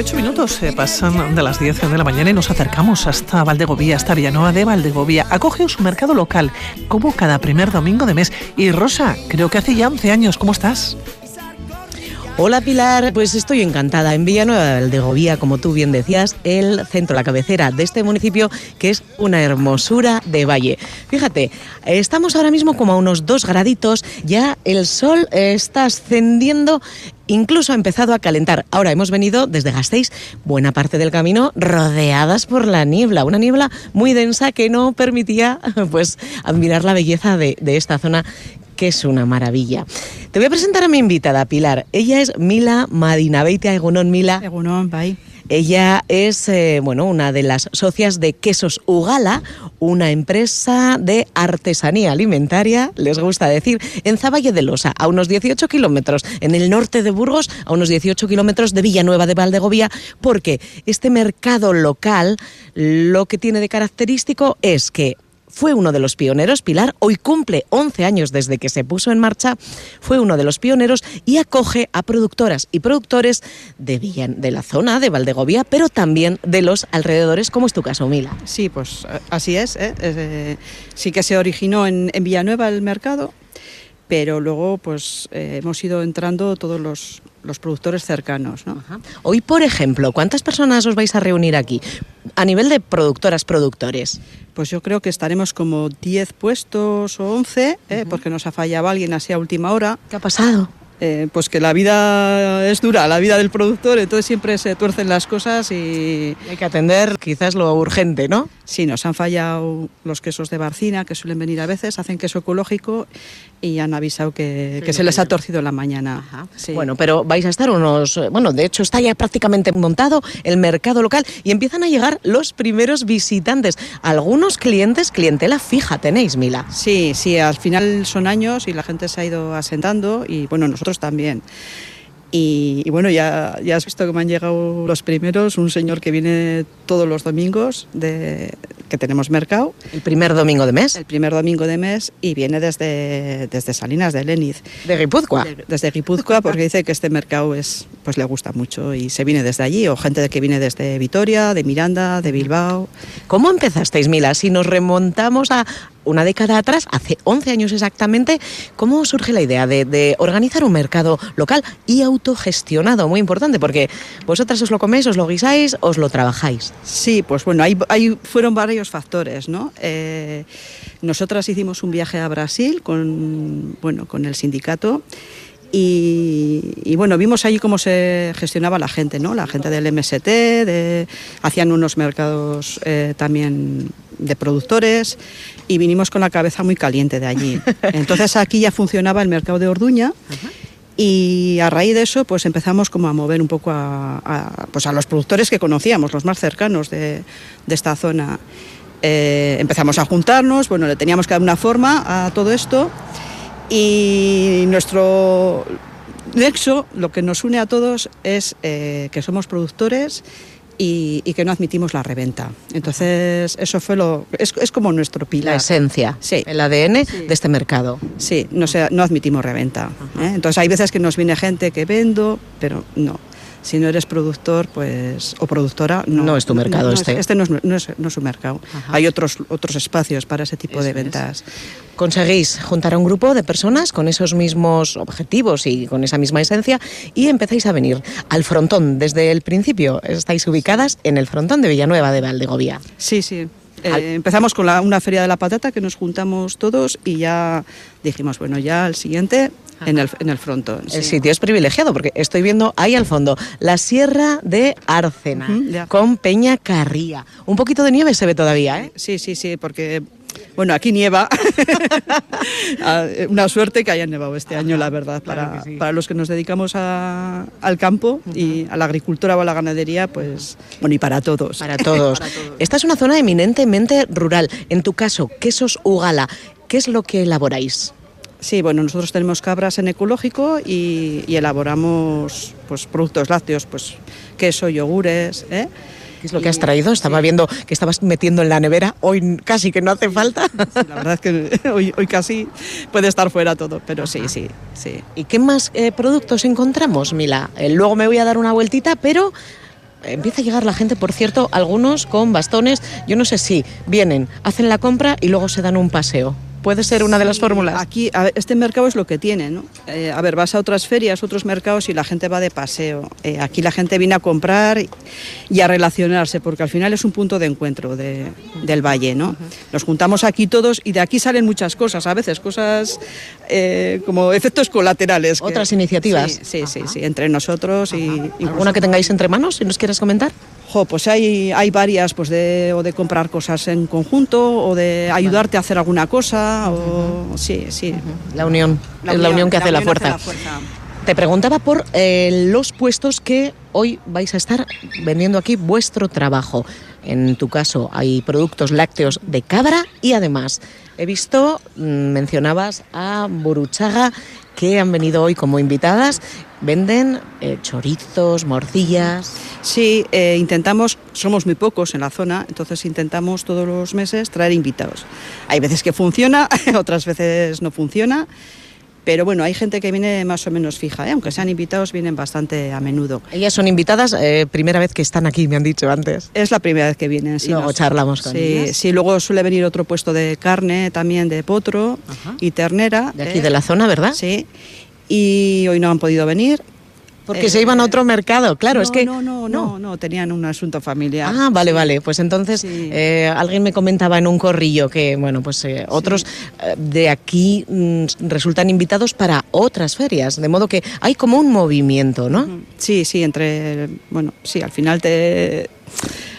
8 minutos se pasan de las 10 de la mañana y nos acercamos hasta Valdegovía, hasta Villanueva de Valdegovía. Acoge su mercado local, como cada primer domingo de mes. Y Rosa, creo que hace ya 11 años, ¿cómo estás? Hola Pilar, pues estoy encantada. En Villanueva de Valdegovía, como tú bien decías, el centro, la cabecera de este municipio, que es una hermosura de valle. Fíjate, estamos ahora mismo como a unos dos graditos, ya el sol está ascendiendo incluso ha empezado a calentar. Ahora hemos venido desde Gasteiz, buena parte del camino rodeadas por la niebla, una niebla muy densa que no permitía pues admirar la belleza de, de esta zona que es una maravilla. Te voy a presentar a mi invitada, Pilar. Ella es Mila Madinabeite Egunon Mila. Egunon, bye. Ella es eh, bueno, una de las socias de Quesos Ugala, una empresa de artesanía alimentaria, les gusta decir, en Zavalle de Losa, a unos 18 kilómetros, en el norte de Burgos, a unos 18 kilómetros de Villanueva de Valdegovía, porque este mercado local lo que tiene de característico es que fue uno de los pioneros, Pilar, hoy cumple 11 años desde que se puso en marcha, fue uno de los pioneros y acoge a productoras y productores de, de la zona de Valdegovía, pero también de los alrededores, como es tu caso, Mila. Sí, pues eh, así es. ¿eh? Eh, sí que se originó en, Villanueva el mercado, pero luego pues hemos ido entrando todos los, productores cercanos. Hoy, por ejemplo, ¿cuántas personas os vais a reunir aquí? A nivel de productoras, productores pues yo creo que estaremos como 10 puestos o 11, ¿eh? porque nos ha fallado alguien así a última hora. ¿Qué ha pasado? Eh, pues que la vida es dura, la vida del productor, entonces siempre se tuercen las cosas y... Hay que atender quizás lo urgente, ¿no? Sí, nos han fallado los quesos de Barcina, que suelen venir a veces, hacen queso ecológico y han avisado que, se les ha torcido la mañana. Bueno, pero vais a estar unos... Bueno, de hecho está ya prácticamente montado el mercado local y empiezan a llegar los primeros visitantes. Algunos clientes, clientela fija tenéis, Mila. Sí, sí, al final son años y la gente se ha ido asentando y bueno, nosotros también. Y, bueno, ya, ya has visto que me han llegado los primeros, un señor que viene todos los domingos, de, que tenemos mercado. ¿El primer domingo de mes? El primer domingo de mes y viene desde, desde Salinas de Leniz. ¿De Guipúzcoa? desde Guipúzcoa porque dice que este mercado es, pues le gusta mucho y se viene desde allí, o gente que viene desde Vitoria, de Miranda, de Bilbao. ¿Cómo empezasteis, Mila? Si nos remontamos a, una década atrás, hace 11 años exactamente, ¿cómo surge la idea de, organizar un mercado local y autogestionado? Muy importante, porque vosotras os lo coméis, os lo guisáis, os lo trabajáis. Sí, pues bueno, ahí, fueron varios factores, ¿no? Eh, nosotras hicimos un viaje a Brasil con, bueno, con el sindicato. Y, bueno, vimos allí cómo se gestionaba la gente, ¿no? La gente del MST, de, hacían unos mercados eh, también de productores y vinimos con la cabeza muy caliente de allí. Entonces aquí ya funcionaba el mercado de Orduña. Y a raíz de eso, pues empezamos como a mover un poco a, pues a los productores que conocíamos, los más cercanos de, de esta zona. Eh, empezamos a juntarnos, bueno, le teníamos que dar una forma a todo esto y nuestro nexo, lo que nos une a todos es eh, que somos productores y, que no admitimos la reventa. Entonces, eso fue lo. Es, como nuestro pilar. La esencia, sí. el ADN de este mercado. Sí, no, no admitimos reventa. ¿eh? Entonces, hay veces que nos viene gente que vendo, pero no si no eres productor pues o productora no, es tu mercado este. este no es, no es, no es su mercado. Hay otros otros espacios para ese tipo de ventas. Conseguís juntar a un grupo de personas con esos mismos objetivos y con esa misma esencia y empezáis a venir al frontón. Desde el principio estáis ubicadas en el frontón de Villanueva de Valdegovía. Sí sí eh, empezamos con una feria de la patata que nos juntamos todos y ya dijimos, bueno, ya al siguiente en el, en el frontón. El sitio es privilegiado porque estoy viendo ahí al fondo la Sierra de Arcena con Peña Carría. Un poquito de nieve se ve todavía, ¿eh? Sí, sí, sí, porque bueno, aquí nieva. Ah, una suerte que haya nevado este año, la verdad, para, para los que nos dedicamos al campo y a la agricultura o a la ganadería, pues, bueno, y para todos. Para todos. Esta es una zona eminentemente rural. En tu caso, quesos Ugala, ¿qué es lo que elaboráis? Sí, bueno, nosotros tenemos cabras en ecológico y, elaboramos pues, productos lácteos, pues queso, yogures, ¿eh? ¿Qué es lo que has traído? Estaba viendo que estabas metiendo en la nevera. Hoy casi que no hace falta. la verdad es que hoy, casi puede estar fuera todo, pero sí, sí, sí. ¿Y qué más eh, productos encontramos, Mila? Eh, luego me voy a dar una vueltita, pero empieza a llegar la gente, por cierto, algunos con bastones, yo no sé si vienen, hacen la compra y luego se dan un paseo. Puede ser una de las fórmulas. Aquí, a ver, este mercado es lo que tiene, ¿no? Eh, a ver, vas a otras ferias, otros mercados y la gente va de paseo. Eh, aquí la gente viene a comprar y a relacionarse, porque al final es un punto de encuentro de- del valle, ¿no? Nos juntamos aquí todos y de aquí salen muchas cosas, a veces cosas eh, como efectos colaterales. que- Otras iniciativas. Sí, sí, sí, sí, entre nosotros y... incluso- ¿Alguna que tengáis entre manos, si nos quieres comentar? Jo, pues hay, hay varias, pues de, o de comprar cosas en conjunto, o de ayudarte a hacer alguna cosa, o sí, sí. La unión, es la unión que hace la fuerza. Te preguntaba por eh, los puestos que hoy vais a estar vendiendo aquí vuestro trabajo. En tu caso hay productos lácteos de cabra y además he visto, mm, mencionabas a Buruchaga, que han venido hoy como invitadas. Venden eh, chorizos, morcillas. Sí, eh, intentamos, somos muy pocos en la zona, entonces intentamos todos los meses traer invitados. Hay veces que funciona, otras veces no funciona, pero bueno, hay gente que viene más o menos fija, ¿eh? aunque sean invitados, vienen bastante a menudo. Ellas son invitadas, eh, primera vez que están aquí, me han dicho antes. Es la primera vez que vienen. sí, Luego charlamos con sí, ellas. Sí, luego suele venir otro puesto de carne también de potro Ajá. y ternera. De aquí ¿eh? de la zona, ¿verdad? Sí, y hoy no han podido venir. Porque Eh, se iban a otro mercado, claro, no, es que... No, no, no, no, tenían un asunto familiar. Ah, vale, vale. Pues entonces Sí. eh, alguien me comentaba en un corrillo que, bueno, pues eh, otros eh, de aquí mm, resultan invitados para otras ferias, de modo que hay como un movimiento, ¿no? Sí, sí, entre, bueno, sí, al final te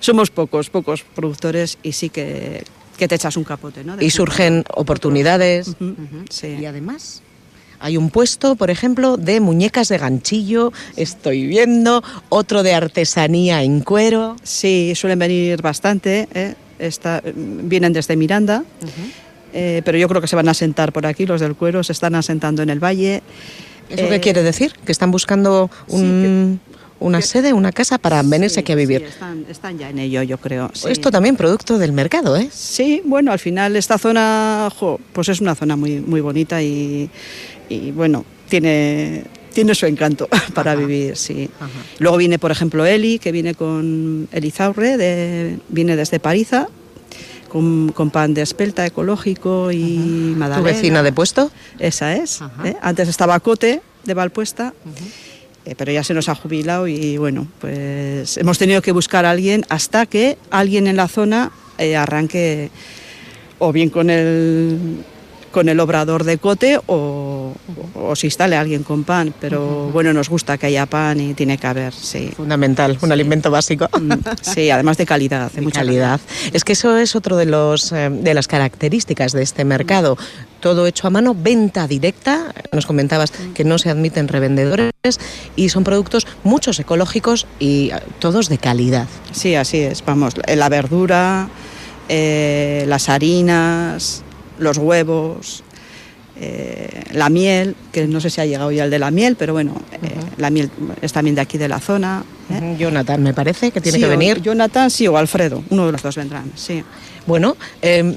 somos pocos, pocos productores y sí que, que te echas un capote, ¿no? De Y surgen oportunidades. Sí. Y además hay un puesto, por ejemplo, de muñecas de ganchillo, estoy viendo, otro de artesanía en cuero. Sí, suelen venir bastante, ¿eh? Está- vienen desde Miranda, eh, pero yo creo que se van a sentar por aquí, los del cuero se están asentando en el valle. ¿Eso Eh, qué quiere decir? ¿Que están buscando un- una que- sede, una casa para venirse Sí, aquí a vivir? sí, están, están ya en ello, yo creo. Esto también producto del mercado, ¿eh? Sí, bueno, al final esta zona, jo, pues es una zona muy, muy bonita y, y, bueno, tiene, tiene su encanto para vivir, sí. Luego viene, por ejemplo, Eli, que viene con Elizaurre, de, viene desde Pariza, con, con pan de espelta ecológico y ¿Tu magdalena. vecina de puesto? Esa es. Ajá. ¿eh? Antes estaba Cote, de Valpuesta. eh, pero ya se nos ha jubilado y bueno, pues hemos tenido que buscar a alguien hasta que alguien en la zona eh, arranque o bien con el con el obrador de cote o, o se instale alguien con pan, pero bueno, nos gusta que haya pan y tiene que haber, sí. Fundamental, un alimento básico. Mm, Sí, además de calidad, de De mucha calidad. Es que eso es otro de los eh, de las características de este mercado. Todo hecho a mano, venta directa. Nos comentabas que no se admiten revendedores y son productos muchos ecológicos y eh, todos de calidad. Sí, así es. Vamos, la verdura, eh, las harinas, los huevos, eh, la miel, que no sé si ha llegado ya el de la miel, pero bueno, eh, la miel es también de aquí de la zona. ¿eh? Jonathan, me parece que tiene Sí, que o venir. Jonathan, sí, o Alfredo, uno de los dos vendrán, sí. Bueno,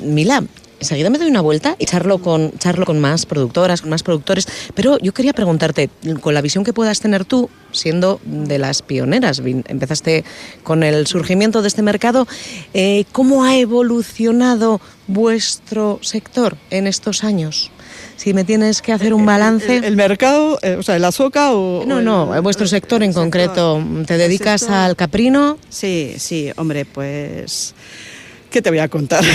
Mila, enseguida me doy una vuelta y charlo con, charlo con más productoras, con más productores, pero yo quería preguntarte, con la visión que puedas tener tú, siendo de las pioneras, empezaste con el surgimiento de este mercado, eh, ¿cómo ha evolucionado vuestro sector en estos años? Si me tienes que hacer un balance... El, el mercado, eh, o sea, el azoka o... no, o no, el- vuestro sector en sector. concreto. ¿Te dedicas sector- al caprino? Sí, sí, hombre, pues, ¿qué te voy a contar?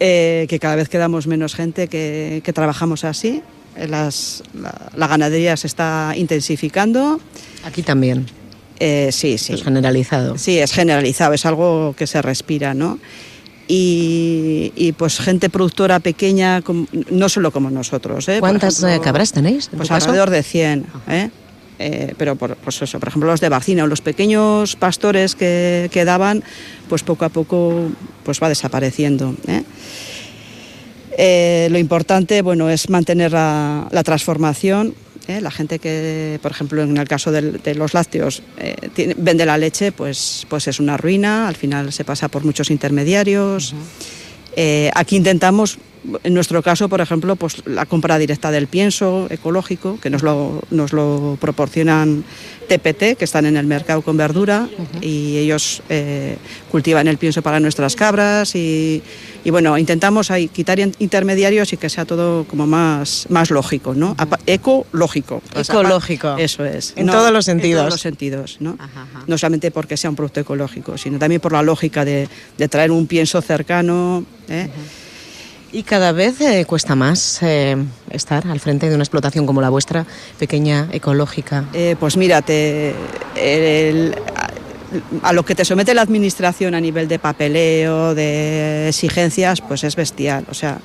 Eh, que cada vez quedamos menos gente que, que trabajamos así. Eh, Las, la, la ganadería se está intensificando. Aquí también, Eh, sí, sí. es generalizado. Sí, es generalizado, es algo que se respira, ¿no? Y, y, pues gente productora pequeña, no solo como nosotros. ¿eh? ¿Cuántas ejemplo, eh, cabras tenéis? en Pues tu caso? alrededor de 100, ¿eh? Eh, pero por, pues eso, por ejemplo los de Bacina o los pequeños pastores que, que daban, pues poco a poco pues va desapareciendo. ¿eh? Eh, lo importante bueno, es mantener la, la transformación. La gente que, por ejemplo, en el caso de los lácteos, tiene- vende la leche, pues, pues es una ruina, al final se pasa por muchos intermediarios. Aquí intentamos en nuestro caso, por ejemplo, pues la compra directa del pienso ecológico, que nos lo, nos lo proporcionan TPT, que están en el mercado con verdura, y ellos eh, cultivan el pienso para nuestras cabras y, y bueno, intentamos ahí quitar in- intermediarios y que sea todo como más, más lógico, ¿no? Ecológico. Ecológico. Eso es. En todos los En sentidos. todos los sentidos, ¿no? Ajá, ajá. No solamente porque sea un producto ecológico, sino también por la lógica de, de traer un pienso cercano. ¿eh? Y cada vez eh, cuesta más eh, estar al frente de una explotación como la vuestra, pequeña, ecológica. Eh, pues mírate, el- a, a lo que te somete la administración a nivel de papeleo, de exigencias, pues es bestial. O sea,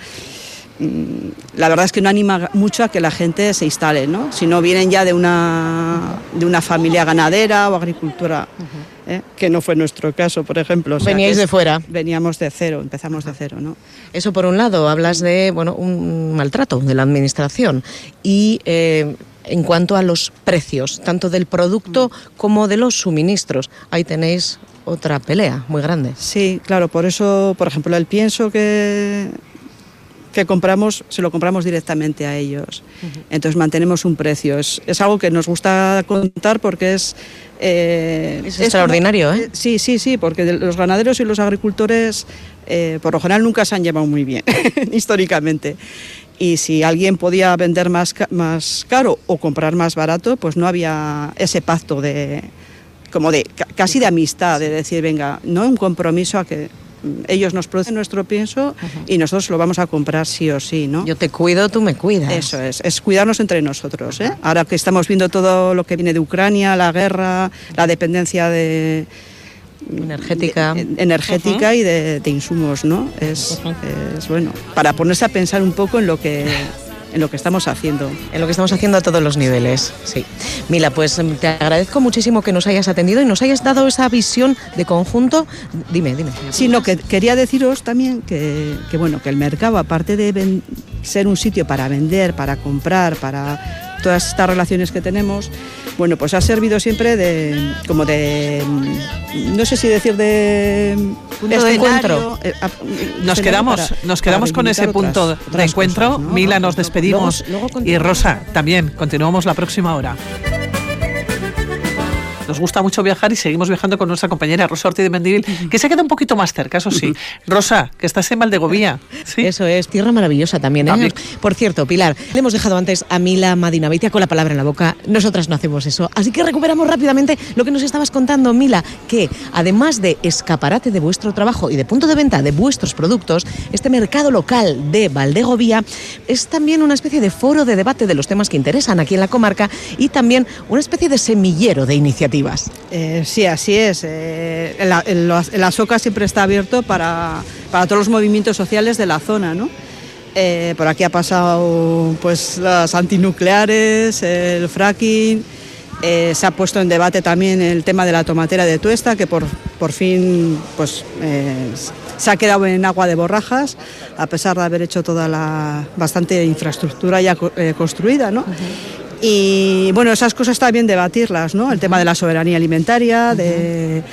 la verdad es que no anima mucho a que la gente se instale, ¿no? Si no vienen ya de una, de una familia ganadera o agricultura, ¿eh? que no fue nuestro caso, por ejemplo. O sea, Veníais de fuera. Veníamos de cero, empezamos de cero, ¿no? Eso por un lado, hablas de bueno, un maltrato de la administración y eh, en cuanto a los precios, tanto del producto como de los suministros, ahí tenéis otra pelea muy grande. Sí, claro, por eso, por ejemplo, el pienso que, que compramos, se lo compramos directamente a ellos. Entonces mantenemos un precio. Es, es algo que nos gusta contar porque es... eh, Es extraordinario, como- ¿eh? Sí, sí, sí, porque los ganaderos y los agricultores eh, por lo general nunca se han llevado muy bien, históricamente. Y si alguien podía vender más, más caro o comprar más barato, pues no había ese pacto de como de ca- casi de amistad, de decir, venga, no un compromiso a que ellos nos producen nuestro pienso y nosotros lo vamos a comprar sí o sí, ¿no? Yo te cuido, tú me cuidas. Eso es, es cuidarnos entre nosotros. ¿eh? Ahora que estamos viendo todo lo que viene de Ucrania, la guerra, la dependencia de, Energética. de- energética y de, de insumos, ¿no? Es, es bueno para ponerse a pensar un poco en lo que en lo que estamos haciendo. En lo que estamos haciendo a todos los niveles, sí. Mila, pues em, te agradezco muchísimo que nos hayas atendido y nos hayas dado esa visión de conjunto. Dime, dime. Sí, no, que quería deciros también que, que, bueno, que el mercado, aparte de ser un sitio para vender, para comprar, para todas estas relaciones que tenemos, bueno, pues ha servido siempre de, como de, no sé si decir de Punto de encuentro. eh, a- Nos escenario quedamos, para- nos quedamos con ese punto otras- de encuentro. cosas, ¿no? Mila, nos despedimos. Luego- luego y. Rosa, también. Continuamos la próxima hora. Nos gusta mucho viajar y seguimos viajando con nuestra compañera Rosa Ortiz de Mendivil, que se queda un poquito más cerca, eso sí. Rosa, que estás en Valdegovía. ¿sí? Eso es, tierra maravillosa también, ¿eh? También. Por cierto, Pilar, le hemos dejado antes a Mila Madinaveitia con la palabra en la boca. Nosotras no hacemos eso. Así que recuperamos rápidamente lo que nos estabas contando, Mila, que además de escaparate de vuestro trabajo y de punto de venta de vuestros productos, este mercado local de Valdegovía es también una especie de foro de debate de los temas que interesan aquí en la comarca y también una especie de semillero de iniciativas. Eh, sí, así es. Eh, el, el- el Asoca siempre está abierto para, para todos los movimientos sociales de la zona, ¿no? Eh, por aquí ha pasado pues las antinucleares, el fracking, eh, se ha puesto en debate también el tema de la tomatera de Tuesta, que por, por fin pues, eh, se ha quedado en agua de borrajas, a pesar de haber hecho toda la bastante infraestructura ya co- construida, ¿no? Y bueno, esas cosas está bien debatirlas, ¿no? El tema de la soberanía alimentaria, de,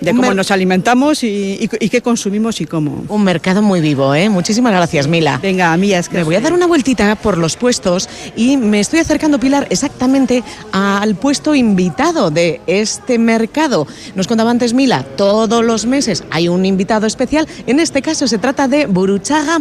de cómo nos alimentamos y, y- y qué consumimos y cómo. Un mercado muy vivo, ¿eh? Muchísimas gracias, Mila. Venga, a mí es que... Me voy a dar una vueltita por los puestos y me estoy acercando, Pilar, exactamente al puesto invitado de este mercado. Nos contaba antes Mila, todos los meses hay un invitado especial. En este caso se trata de Buruchaga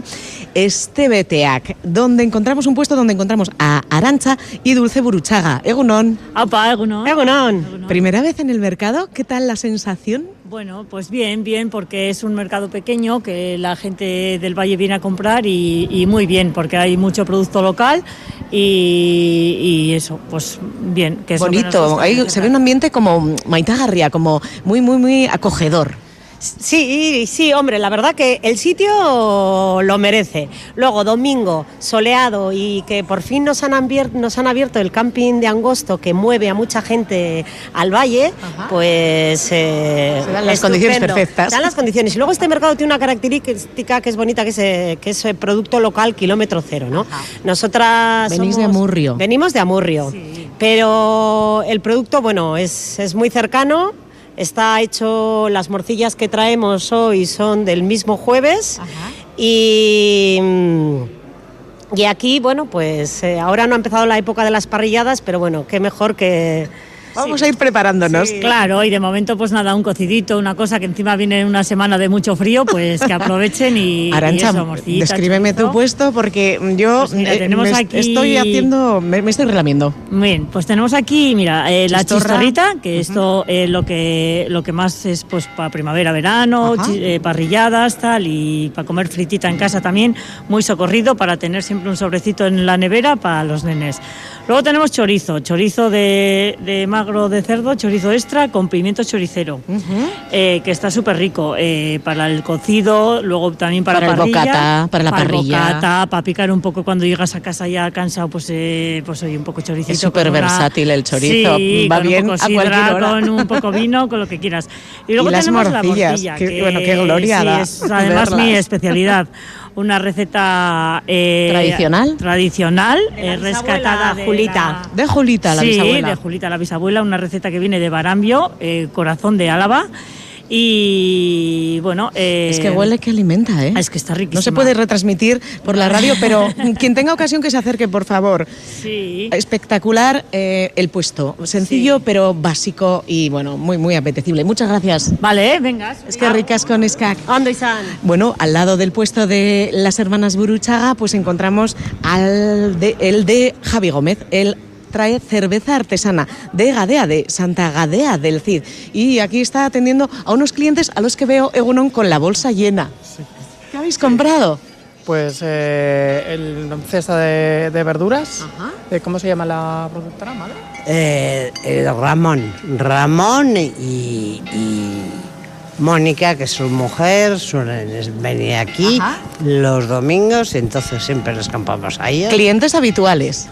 Estebeteac, donde encontramos un puesto donde encontramos a Arancha y Dulce Buruchaga. Egunon. Apa, egunon. Egunon. Primera vez en el mercado, ¿qué tal la sensación? Bueno, pues bien, bien, porque es un mercado pequeño que la gente del Valle viene a comprar y, y muy bien, porque hay mucho producto local y, y eso, pues bien. Que es Bonito, ahí se ve un ambiente como maitagarria, como muy, muy, muy acogedor. Sí, sí, hombre, la verdad que el sitio lo merece. Luego, domingo, soleado y que por fin nos han, abier- nos han abierto el camping de Angosto que mueve a mucha gente al valle, pues... eh, Se dan las condiciones perfectas. Se dan las condiciones. Y luego este mercado tiene una característica que es bonita, que es, eh, que es eh, producto local kilómetro cero, ¿no? Nosotras... Venís de Amurrio. Venimos de Amurrio, pero el producto, bueno, es, es muy cercano. Está hecho, las morcillas que traemos hoy son del mismo jueves Y, y aquí, bueno, pues eh, ahora no ha empezado la época de las parrilladas, pero bueno, qué mejor que Vamos a ir preparándonos. Claro, y de momento pues nada, un cocidito, una cosa que encima viene en una semana de mucho frío, pues que aprovechen y, Arancha, y eso, morcillita, descríbeme tu chorizo. puesto porque yo Pues mira, eh, tenemos me aquí- estoy haciendo, me, me estoy relamiendo. Muy Bien, pues tenemos aquí, mira, eh, la chistorrita, que esto eh, lo que lo que más es pues para primavera, verano, eh, parrilladas, tal, y para comer fritita en casa también, muy socorrido para tener siempre un sobrecito en la nevera para los nenes. Luego tenemos chorizo, chorizo de, de magro de cerdo, chorizo extra con pimiento choricero, eh, que está súper rico eh, para el cocido, luego también para, Para el parrilla, bocata, para la el parrilla. bocata, para picar un poco cuando llegas a casa ya cansado, pues eh, pues oye, un poco choricito. Es súper una- versátil el chorizo, Sí, va con bien un poco a cualquier hora. con un poco vino, con lo que quieras. Y luego Y las tenemos morcillas, la morcilla, qué- que bueno, qué gloria sí, da es además mi verlas. especialidad. Una receta eh, ¿Tradicional? tradicional, eh, rescatada de Julita. la- De Julita, la sí, bisabuela. de Julita la bisabuela, una receta que viene de Barambio, eh, corazón de Álava. Y bueno, eh, Es que huele que alimenta, ¿eh? Es que está riquísima. No se puede retransmitir por la radio, pero quien tenga ocasión que se acerque, por favor. Sí. Espectacular eh, el puesto. Sencillo, Sí. pero básico y bueno, muy, muy apetecible. Muchas gracias. Vale, eh, vengas. Es que ricas con escac. Bueno, al lado del puesto de las hermanas Buruchaga, pues encontramos al de, el de Javi Gómez, el trae cerveza artesana de Gadea, de Santa Gadea del Cid. Y aquí está atendiendo a unos clientes a los que veo Egunon con la bolsa llena. ¿Qué habéis comprado? Pues eh, el cesta de, de verduras. Eh, ¿Cómo se llama la productora, madre? Eh, eh, Ramón, Ramón y, y Mónica, que es su mujer, suelen venir aquí Ajá. los domingos, entonces siempre les campamos a ellos. Clientes habituales.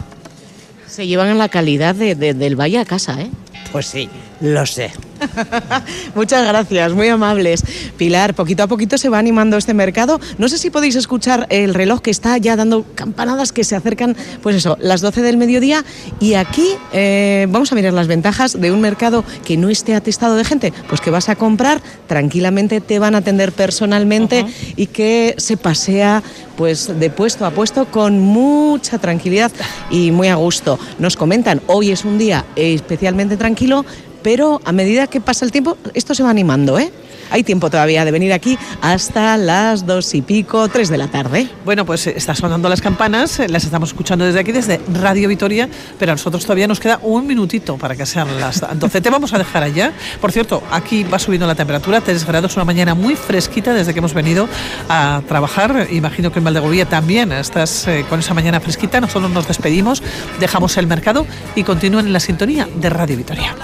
Se llevan la calidad de- del valle a casa, ¿eh? Pues sí, lo sé. Muchas gracias, muy amables. Pilar, poquito a poquito se va animando este mercado. No sé si podéis escuchar el reloj que está ya dando campanadas que se acercan, pues eso, las 12 del mediodía. Y aquí eh, vamos a mirar las ventajas de un mercado que no esté atestado de gente. Pues que vas a comprar, tranquilamente te van a atender personalmente y que se pasea pues de puesto a puesto con mucha tranquilidad y muy a gusto. Nos comentan, hoy es un día especialmente tranquilo, pero a medida que pasa el tiempo, esto se va animando, ¿eh? Hay tiempo todavía de venir aquí hasta las dos y pico, tres de la tarde. Bueno, pues eh, están sonando las campanas, eh, las estamos escuchando desde aquí, desde Radio Vitoria, pero a nosotros todavía nos queda un minutito para que sean las 12. Te vamos a dejar allá. Por cierto, aquí va subiendo la temperatura, 3 grados, una mañana muy fresquita desde que hemos venido a trabajar. Imagino que en Valdegovía también estás eh, con esa mañana fresquita. Nosotros nos despedimos, dejamos el mercado y continúen en la sintonía de Radio Vitoria.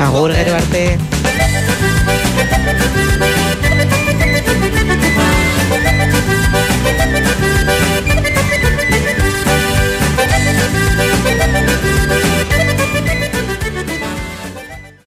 Agur, Gerbarte.